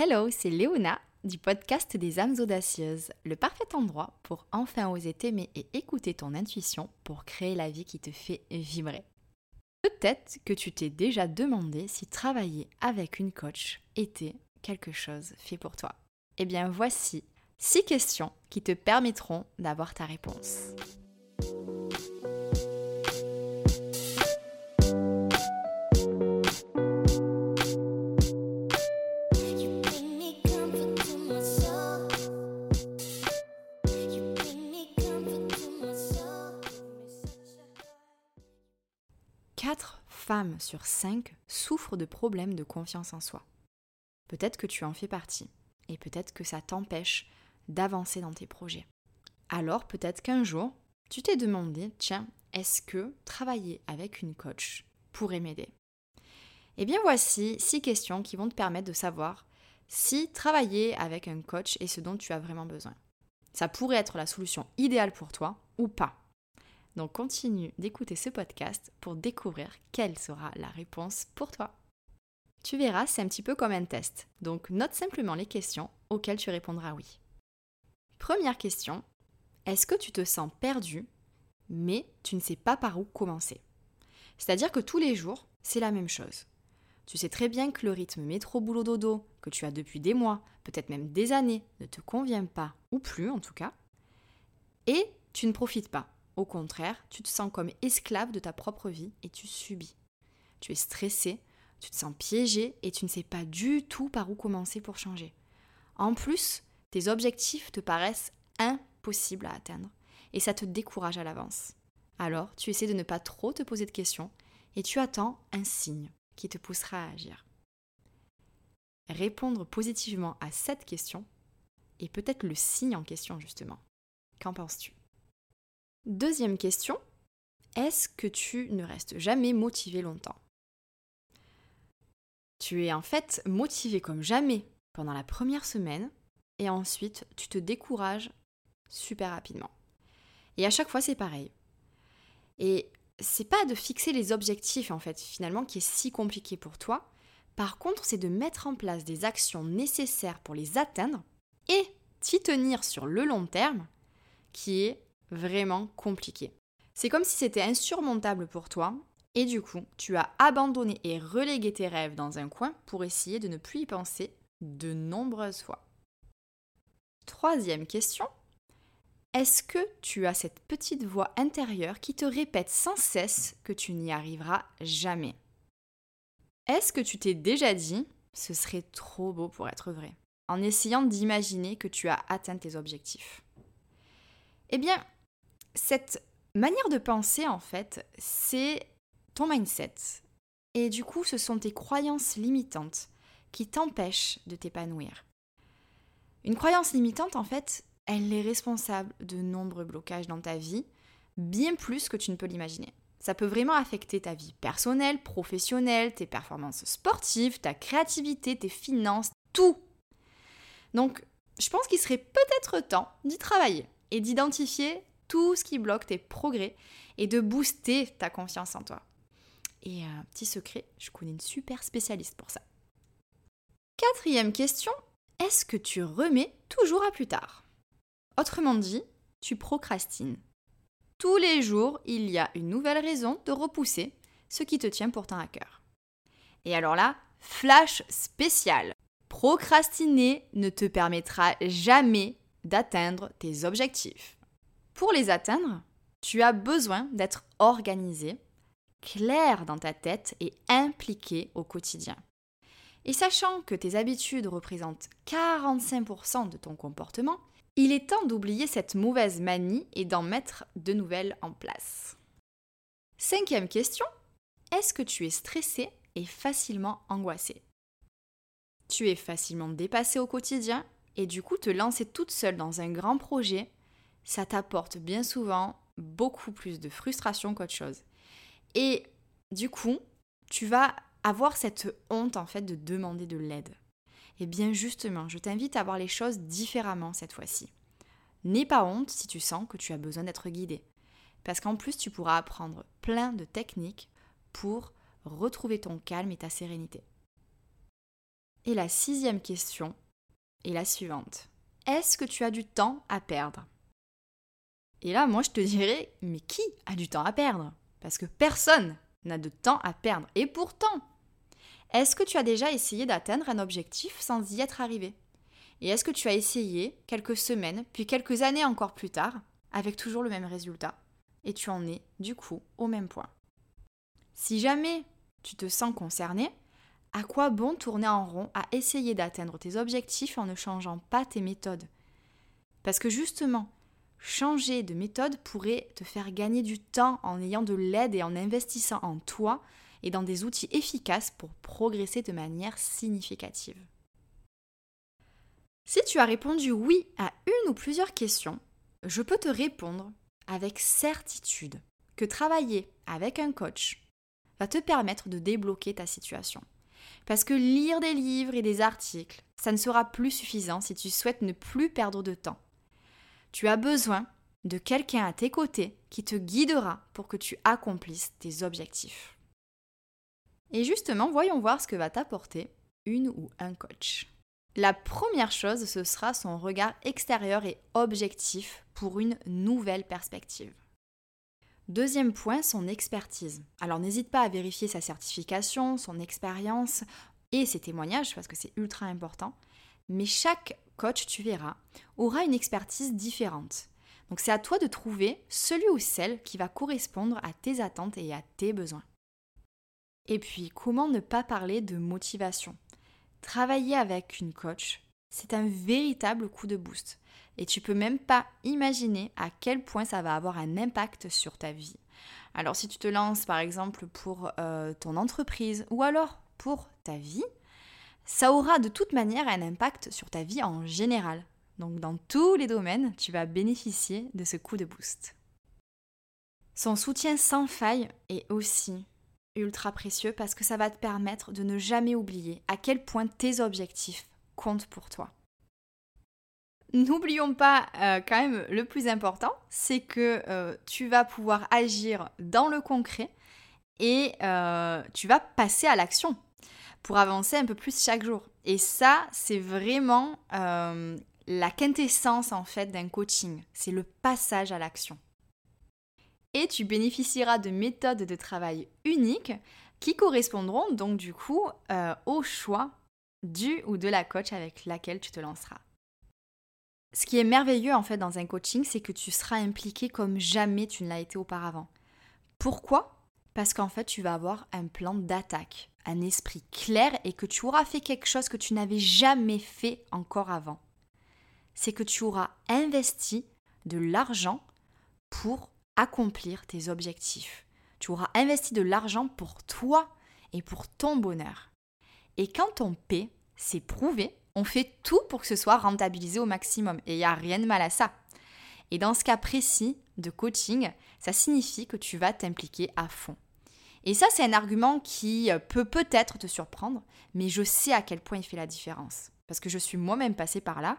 Hello, c'est Léona du podcast des âmes audacieuses, le parfait endroit pour enfin oser t'aimer et écouter ton intuition pour créer la vie qui te fait vibrer. Peut-être que tu t'es déjà demandé si travailler avec une coach était quelque chose fait pour toi. Eh bien voici six questions qui te permettront d'avoir ta réponse. Quatre femmes sur 5 souffrent de problèmes de confiance en soi. Peut-être que tu en fais partie, et peut-être que ça t'empêche d'avancer dans tes projets. Alors peut-être qu'un jour, tu t'es demandé, tiens, est-ce que travailler avec une coach pourrait m'aider? Eh bien voici six questions qui vont te permettre de savoir si travailler avec un coach est ce dont tu as vraiment besoin. Ça pourrait être la solution idéale pour toi ou pas. Donc continue d'écouter ce podcast pour découvrir quelle sera la réponse pour toi. Tu verras, c'est un petit peu comme un test. Donc note simplement les questions auxquelles tu répondras oui. Première question, est-ce que tu te sens perdu mais tu ne sais pas par où commencer? C'est-à-dire que tous les jours, c'est la même chose. Tu sais très bien que le rythme métro-boulot-dodo que tu as depuis des mois, peut-être même des années, ne te convient pas, ou plus en tout cas, et tu ne profites pas. Au contraire, tu te sens comme esclave de ta propre vie et tu subis. Tu es stressé, tu te sens piégé et tu ne sais pas du tout par où commencer pour changer. En plus, tes objectifs te paraissent impossibles à atteindre et ça te décourage à l'avance. Alors, tu essaies de ne pas trop te poser de questions et tu attends un signe qui te poussera à agir. Répondre positivement à cette question est peut-être le signe en question justement. Qu'en penses-tu? Deuxième question, est-ce que tu ne restes jamais motivé longtemps? Tu es en fait motivé comme jamais pendant la première semaine et ensuite tu te décourages super rapidement. Et à chaque fois c'est pareil. Et c'est pas de fixer les objectifs en fait finalement qui est si compliqué pour toi. Par contre, c'est de mettre en place des actions nécessaires pour les atteindre et t'y tenir sur le long terme qui est vraiment compliqué. C'est comme si c'était insurmontable pour toi et du coup, tu as abandonné et relégué tes rêves dans un coin pour essayer de ne plus y penser de nombreuses fois. Troisième question. Est-ce que tu as cette petite voix intérieure qui te répète sans cesse que tu n'y arriveras jamais? Est-ce que tu t'es déjà dit ce serait trop beau pour être vrai en essayant d'imaginer que tu as atteint tes objectifs? Eh bien, cette manière de penser, en fait, c'est ton mindset. Et du coup, ce sont tes croyances limitantes qui t'empêchent de t'épanouir. Une croyance limitante, en fait, elle est responsable de nombreux blocages dans ta vie, bien plus que tu ne peux l'imaginer. Ça peut vraiment affecter ta vie personnelle, professionnelle, tes performances sportives, ta créativité, tes finances, tout. Donc, je pense qu'il serait peut-être temps d'y travailler et d'identifier tout ce qui bloque tes progrès et de booster ta confiance en toi. Et un petit secret, je connais une super spécialiste pour ça. Quatrième question, est-ce que tu remets toujours à plus tard? Autrement dit, tu procrastines. Tous les jours, il y a une nouvelle raison de repousser ce qui te tient pourtant à cœur. Et alors là, flash spécial. Procrastiner ne te permettra jamais d'atteindre tes objectifs. Pour les atteindre, tu as besoin d'être organisé, clair dans ta tête et impliqué au quotidien. Et sachant que tes habitudes représentent 45% de ton comportement, il est temps d'oublier cette mauvaise manie et d'en mettre de nouvelles en place. Cinquième question, est-ce que tu es stressé et facilement angoissé? Tu es facilement dépassé au quotidien et du coup te lancer toute seule dans un grand projet ça t'apporte bien souvent beaucoup plus de frustration qu'autre chose. Et du coup, tu vas avoir cette honte en fait de demander de l'aide. Et bien justement, je t'invite à voir les choses différemment cette fois-ci. N'aie pas honte si tu sens que tu as besoin d'être guidé. Parce qu'en plus, tu pourras apprendre plein de techniques pour retrouver ton calme et ta sérénité. Et la sixième question est la suivante. Est-ce que tu as du temps à perdre? Et là, moi, je te dirais, mais qui a du temps à perdre? Parce que personne n'a de temps à perdre. Et pourtant, est-ce que tu as déjà essayé d'atteindre un objectif sans y être arrivé? Et est-ce que tu as essayé quelques semaines, puis quelques années encore plus tard, avec toujours le même résultat? Et tu en es, du coup, au même point. Si jamais tu te sens concerné, à quoi bon tourner en rond à essayer d'atteindre tes objectifs en ne changeant pas tes méthodes? Parce que justement, changer de méthode pourrait te faire gagner du temps en ayant de l'aide et en investissant en toi et dans des outils efficaces pour progresser de manière significative. Si tu as répondu oui à une ou plusieurs questions, je peux te répondre avec certitude que travailler avec un coach va te permettre de débloquer ta situation. Parce que lire des livres et des articles, ça ne sera plus suffisant si tu souhaites ne plus perdre de temps. Tu as besoin de quelqu'un à tes côtés qui te guidera pour que tu accomplisses tes objectifs. Et justement, voyons voir ce que va t'apporter une ou un coach. La première chose, ce sera son regard extérieur et objectif pour une nouvelle perspective. Deuxième point, son expertise. Alors n'hésite pas à vérifier sa certification, son expérience et ses témoignages parce que c'est ultra important. Mais chaque coach, tu verras, aura une expertise différente. Donc c'est à toi de trouver celui ou celle qui va correspondre à tes attentes et à tes besoins. Et puis, comment ne pas parler de motivation? Travailler avec une coach, c'est un véritable coup de boost. Et tu peux même pas imaginer à quel point ça va avoir un impact sur ta vie. Alors si tu te lances par exemple pour euh, ton entreprise ou alors pour ta vie, ça aura de toute manière un impact sur ta vie en général. Donc dans tous les domaines, tu vas bénéficier de ce coup de boost. Son soutien sans faille est aussi ultra précieux parce que ça va te permettre de ne jamais oublier à quel point tes objectifs comptent pour toi. N'oublions pas euh, quand même le plus important, c'est que euh, tu vas pouvoir agir dans le concret et euh, tu vas passer à l'action pour avancer un peu plus chaque jour. Et ça, c'est vraiment la quintessence en fait d'un coaching, c'est le passage à l'action. Et tu bénéficieras de méthodes de travail uniques qui correspondront donc du coup au choix du ou de la coach avec laquelle tu te lanceras. Ce qui est merveilleux en fait dans un coaching, c'est que tu seras impliqué comme jamais tu ne l'as été auparavant. Pourquoi? Parce qu'en fait, tu vas avoir un plan d'attaque, un esprit clair et que tu auras fait quelque chose que tu n'avais jamais fait encore avant. C'est que tu auras investi de l'argent pour accomplir tes objectifs. Tu auras investi de l'argent pour toi et pour ton bonheur. Et quand on paie, c'est prouvé, on fait tout pour que ce soit rentabilisé au maximum. Et il n'y a rien de mal à ça. Et dans ce cas précis de coaching, ça signifie que tu vas t'impliquer à fond. Et ça, c'est un argument qui peut peut-être te surprendre, mais je sais à quel point il fait la différence. Parce que je suis moi-même passée par là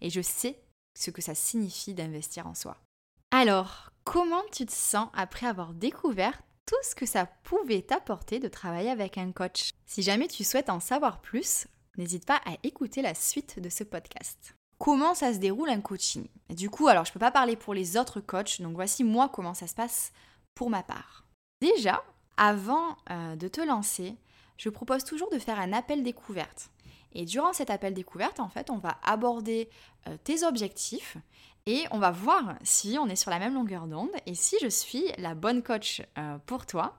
et je sais ce que ça signifie d'investir en soi. Alors, comment tu te sens après avoir découvert tout ce que ça pouvait t'apporter de travailler avec un coach? Si jamais tu souhaites en savoir plus, n'hésite pas à écouter la suite de ce podcast. Comment ça se déroule un coaching? Du coup, alors je ne peux pas parler pour les autres coachs, donc voici moi comment ça se passe pour ma part. Déjà, avant euh, de te lancer, je propose toujours de faire un appel découverte. Et durant cet appel découverte, en fait, on va aborder euh, tes objectifs et on va voir si on est sur la même longueur d'onde et si je suis la bonne coach euh, pour toi.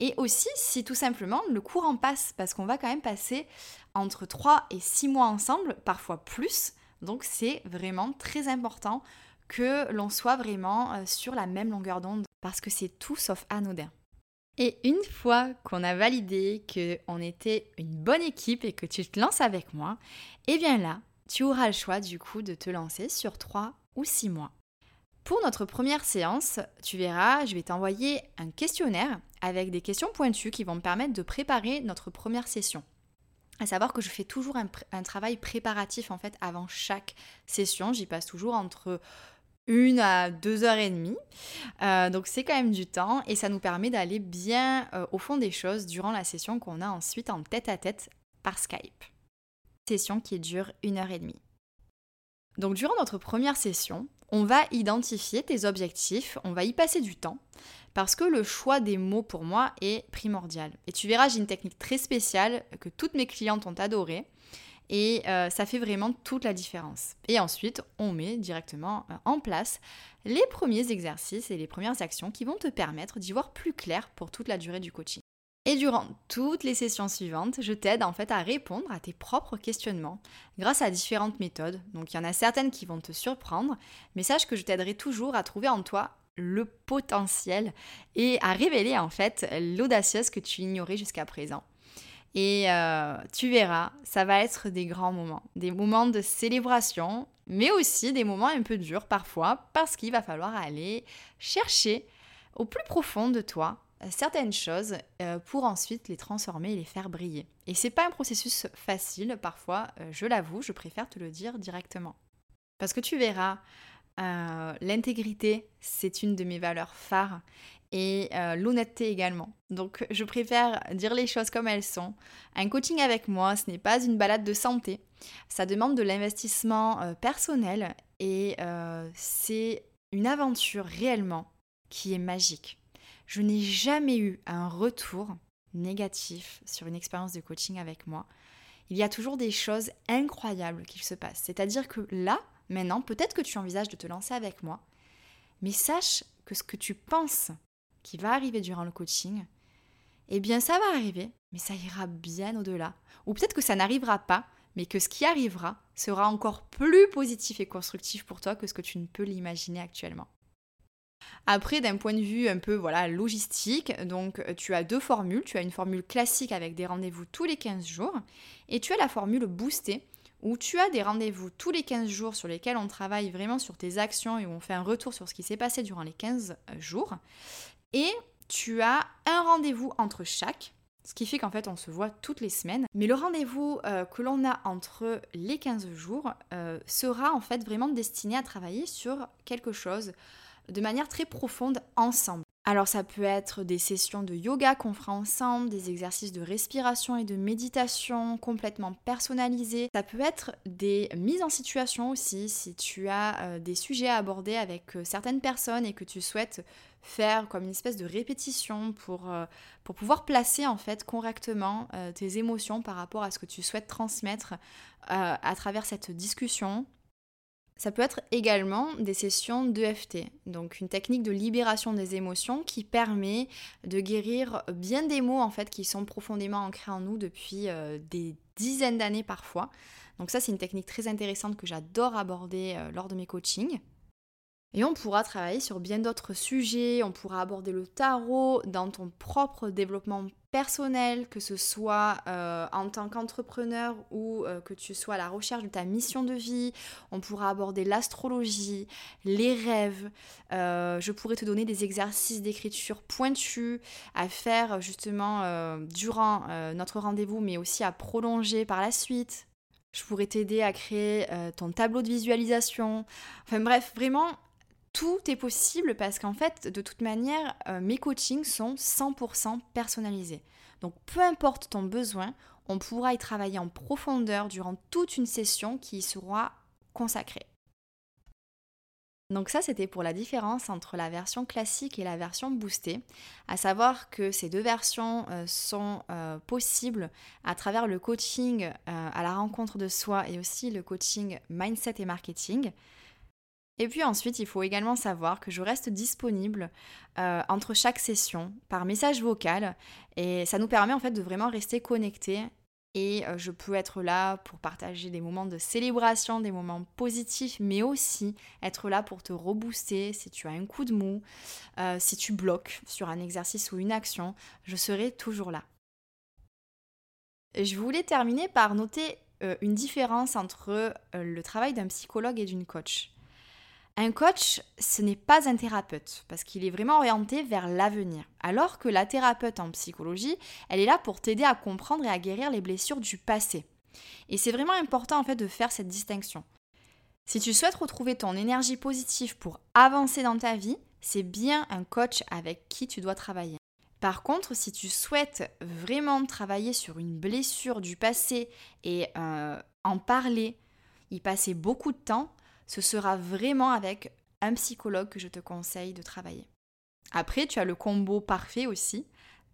Et aussi si tout simplement le courant passe, parce qu'on va quand même passer entre 3 et 6 mois ensemble, parfois plus. Donc c'est vraiment très important que l'on soit vraiment sur la même longueur d'onde, parce que c'est tout sauf anodin. Et une fois qu'on a validé qu'on était une bonne équipe et que tu te lances avec moi, eh bien là, tu auras le choix du coup de te lancer sur 3 ou 6 mois. Pour notre première séance, tu verras, je vais t'envoyer un questionnaire avec des questions pointues qui vont me permettre de préparer notre première session. À savoir que je fais toujours un, travail préparatif en fait avant chaque session. J'y passe toujours entre une à deux heures et demie. Euh, donc c'est quand même du temps et ça nous permet d'aller bien euh, au fond des choses durant la session qu'on a ensuite en tête à tête par Skype. session qui dure une heure et demie. Donc durant notre première session, on va identifier tes objectifs, on va y passer du temps, parce que le choix des mots pour moi est primordial. Et tu verras, j'ai une technique très spéciale que toutes mes clientes ont adorée. Et euh, ça fait vraiment toute la différence. Et ensuite, on met directement euh, en place les premiers exercices et les premières actions qui vont te permettre d'y voir plus clair pour toute la durée du coaching. Et durant toutes les sessions suivantes, je t'aide en fait à répondre à tes propres questionnements grâce à différentes méthodes. Donc il y en a certaines qui vont te surprendre, mais sache que je t'aiderai toujours à trouver en toi le potentiel et à révéler en fait l'audacieuse que tu ignorais jusqu'à présent. Et euh, tu verras, ça va être des grands moments, des moments de célébration, mais aussi des moments un peu durs parfois, parce qu'il va falloir aller chercher au plus profond de toi euh, certaines choses euh, pour ensuite les transformer et les faire briller. Et c'est pas un processus facile, parfois, je l'avoue, je préfère te le dire directement. Parce que tu verras, l'intégrité, c'est une de mes valeurs phares et euh, l'honnêteté également. Donc je préfère dire les choses comme elles sont. Un coaching avec moi, ce n'est pas une balade de santé. Ça demande de l'investissement euh, personnel et euh, c'est une aventure réellement qui est magique. Je n'ai jamais eu un retour négatif sur une expérience de coaching avec moi. Il y a toujours des choses incroyables qui se passent. C'est-à-dire que là, maintenant, peut-être que tu envisages de te lancer avec moi, mais sache que ce que tu penses qui va arriver durant le coaching, eh bien ça va arriver, mais ça ira bien au-delà. Ou peut-être que ça n'arrivera pas, mais que ce qui arrivera sera encore plus positif et constructif pour toi que ce que tu ne peux l'imaginer actuellement. Après, d'un point de vue un peu logistique, donc tu as deux formules. Tu as une formule classique avec des rendez-vous tous les 15 jours et tu as la formule boostée où tu as des rendez-vous tous les 15 jours sur lesquels on travaille vraiment sur tes actions et où on fait un retour sur ce qui s'est passé durant les 15 jours. Et tu as un rendez-vous entre chaque, ce qui fait qu'en fait on se voit toutes les semaines. Mais le rendez-vous euh, que l'on a entre les 15 jours euh, sera en fait vraiment destiné à travailler sur quelque chose de manière très profonde ensemble. Alors ça peut être des sessions de yoga qu'on fera ensemble, des exercices de respiration et de méditation complètement personnalisés. Ça peut être des mises en situation aussi si tu as euh, des sujets à aborder avec certaines personnes et que tu souhaites faire comme une espèce de répétition pour, euh, pour pouvoir placer en fait correctement euh, tes émotions par rapport à ce que tu souhaites transmettre euh, à travers cette discussion. Ça peut être également des sessions d'EFT, donc une technique de libération des émotions qui permet de guérir bien des mots en fait qui sont profondément ancrés en nous depuis des dizaines d'années parfois. Donc ça c'est une technique très intéressante que j'adore aborder lors de mes coachings. Et on pourra travailler sur bien d'autres sujets, on pourra aborder le tarot dans ton propre développement personnel, que ce soit euh, en tant qu'entrepreneur ou euh, que tu sois à la recherche de ta mission de vie. On pourra aborder l'astrologie, les rêves. Euh, je pourrais te donner des exercices d'écriture pointus à faire justement durant notre rendez-vous, mais aussi à prolonger par la suite. Je pourrais t'aider à créer ton tableau de visualisation. Enfin bref, vraiment tout est possible parce qu'en fait, de toute manière, euh, mes coachings sont 100% personnalisés. Donc peu importe ton besoin, on pourra y travailler en profondeur durant toute une session qui y sera consacrée. Donc ça, c'était pour la différence entre la version classique et la version boostée, à savoir que ces deux versions euh, sont euh, possibles à travers le coaching à la rencontre de soi et aussi le coaching mindset et marketing. Et puis ensuite, il faut également savoir que je reste disponible euh, entre chaque session par message vocal et ça nous permet en fait de vraiment rester connectés et euh, je peux être là pour partager des moments de célébration, des moments positifs, mais aussi être là pour te rebooster si tu as un coup de mou, euh, si tu bloques sur un exercice ou une action, je serai toujours là. Je voulais terminer par noter une différence entre le travail d'un psychologue et d'une coach. Un coach, ce n'est pas un thérapeute, parce qu'il est vraiment orienté vers l'avenir. Alors que la thérapeute en psychologie, elle est là pour t'aider à comprendre et à guérir les blessures du passé. Et c'est vraiment important en fait de faire cette distinction. Si tu souhaites retrouver ton énergie positive pour avancer dans ta vie, c'est bien un coach avec qui tu dois travailler. Par contre, si tu souhaites vraiment travailler sur une blessure du passé et euh, en parler, y passer beaucoup de temps, ce sera vraiment avec un psychologue que je te conseille de travailler. Après, tu as le combo parfait aussi,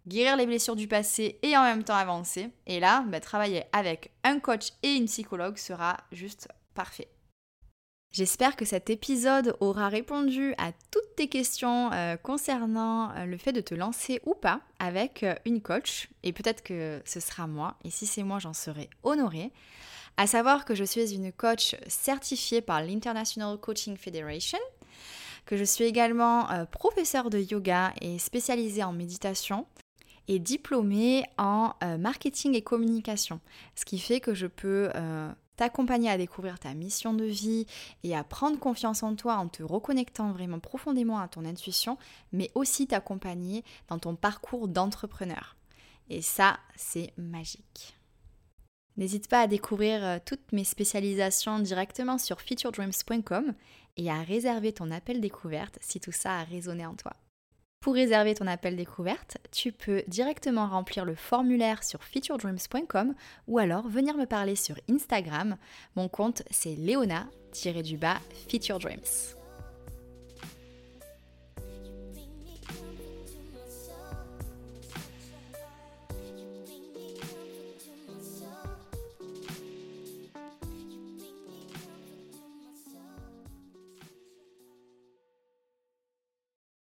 guérir les blessures du passé et en même temps avancer. Et là, bah, travailler avec un coach et une psychologue sera juste parfait. J'espère que cet épisode aura répondu à toutes tes questions euh, concernant euh, le fait de te lancer ou pas avec euh, une coach. Et peut-être que ce sera moi. Et si c'est moi, j'en serai honorée. À savoir que je suis une coach certifiée par l'International Coaching Federation, que je suis également professeure de yoga et spécialisée en méditation et diplômée en marketing et communication. Ce qui fait que je peux t'accompagner à découvrir ta mission de vie et à prendre confiance en toi en te reconnectant vraiment profondément à ton intuition, mais aussi t'accompagner dans ton parcours d'entrepreneur. Et ça, c'est magique. N'hésite pas à découvrir euh, toutes mes spécialisations directement sur featuredreams.com et à réserver ton appel découverte si tout ça a résonné en toi. Pour réserver ton appel découverte, tu peux directement remplir le formulaire sur featuredreams.com ou alors venir me parler sur Instagram. Mon compte c'est léona-featuredreams.